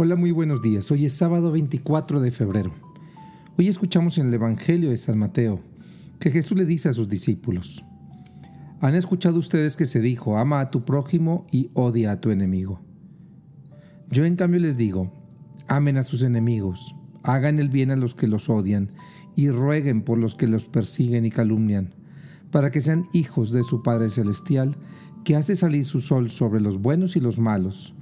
Hola, muy buenos días. Hoy es sábado 24 de febrero. Hoy escuchamos en el Evangelio de San Mateo que Jesús le dice a sus discípulos, han escuchado ustedes que se dijo, ama a tu prójimo y odia a tu enemigo. Yo en cambio les digo, amen a sus enemigos, hagan el bien a los que los odian y rueguen por los que los persiguen y calumnian, para que sean hijos de su Padre Celestial, que hace salir su sol sobre los buenos y los malos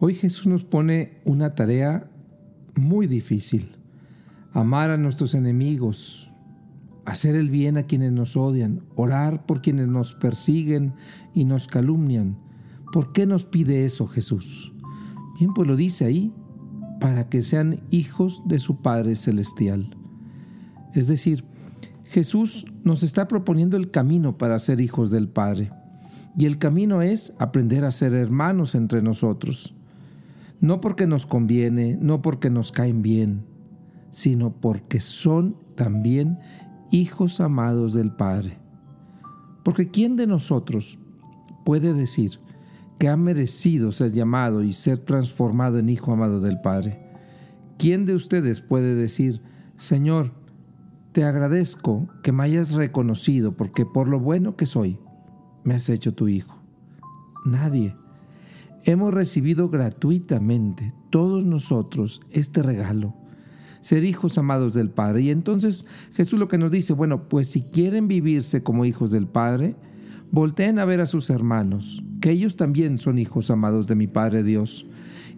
Hoy Jesús nos pone una tarea muy difícil. Amar a nuestros enemigos, hacer el bien a quienes nos odian, orar por quienes nos persiguen y nos calumnian. ¿Por qué nos pide eso Jesús? Bien, pues lo dice ahí, para que sean hijos de su Padre Celestial. Es decir, Jesús nos está proponiendo el camino para ser hijos del Padre. Y el camino es aprender a ser hermanos entre nosotros no porque nos conviene, no porque nos caen bien, sino porque son también hijos amados del Padre. Porque ¿quién de nosotros puede decir que ha merecido ser llamado y ser transformado en hijo amado del Padre? ¿Quién de ustedes puede decir, Señor, te agradezco que me hayas reconocido porque por lo bueno que soy, me has hecho tu hijo? Nadie hemos recibido gratuitamente todos nosotros este regalo, ser hijos amados del Padre. Y entonces Jesús lo que nos dice, bueno, pues si quieren vivirse como hijos del Padre, volteen a ver a sus hermanos, que ellos también son hijos amados de mi Padre Dios.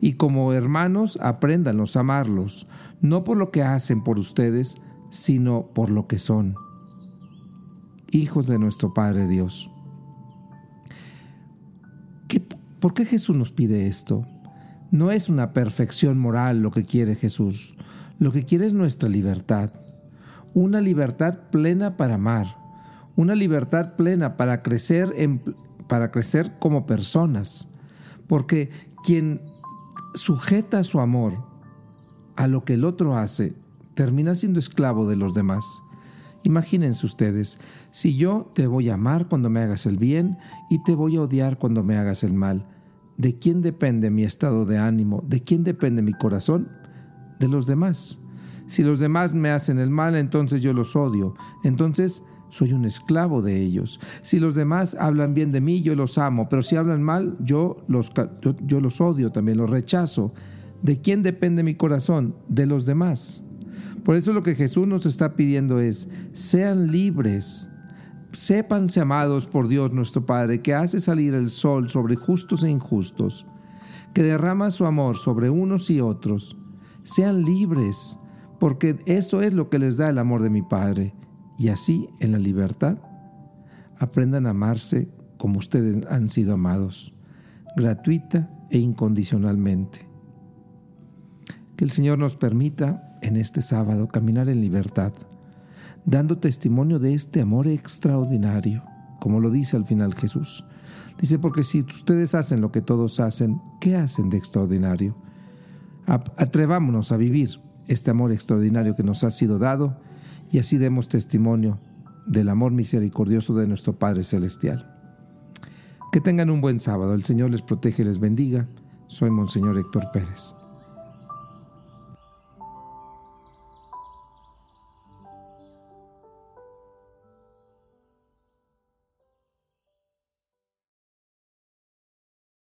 Y como hermanos, apréndanos a amarlos, no por lo que hacen por ustedes, sino por lo que son. Hijos de nuestro Padre Dios. ¿Por qué Jesús nos pide esto? No es una perfección moral lo que quiere Jesús. Lo que quiere es nuestra libertad. Una libertad plena para amar. Una libertad plena para crecer, para crecer como personas. Porque quien sujeta su amor a lo que el otro hace, termina siendo esclavo de los demás. Imagínense ustedes, si yo te voy a amar cuando me hagas el bien y te voy a odiar cuando me hagas el mal, ¿De quién depende mi estado de ánimo? ¿De quién depende mi corazón? De los demás. Si los demás me hacen el mal, entonces yo los odio. Entonces soy un esclavo de ellos. Si los demás hablan bien de mí, yo los amo. Pero si hablan mal, yo los, yo, los odio también, los rechazo. ¿De quién depende mi corazón? De los demás. Por eso lo que Jesús nos está pidiendo es, sean libres Sépanse amados por Dios nuestro Padre, que hace salir el sol sobre justos e injustos, que derrama su amor sobre unos y otros. Sean libres, porque eso es lo que les da el amor de mi Padre. Y así, en la libertad, aprendan a amarse como ustedes han sido amados, gratuita e incondicionalmente. Que el Señor nos permita en este sábado caminar en libertad dando testimonio de este amor extraordinario, como lo dice al final Jesús. Dice, porque si ustedes hacen lo que todos hacen, ¿qué hacen de extraordinario? Atrevámonos a vivir este amor extraordinario que nos ha sido dado y así demos testimonio del amor misericordioso de nuestro Padre Celestial. Que tengan un buen sábado. El Señor les protege y les bendiga. Soy Monseñor Héctor Pérez.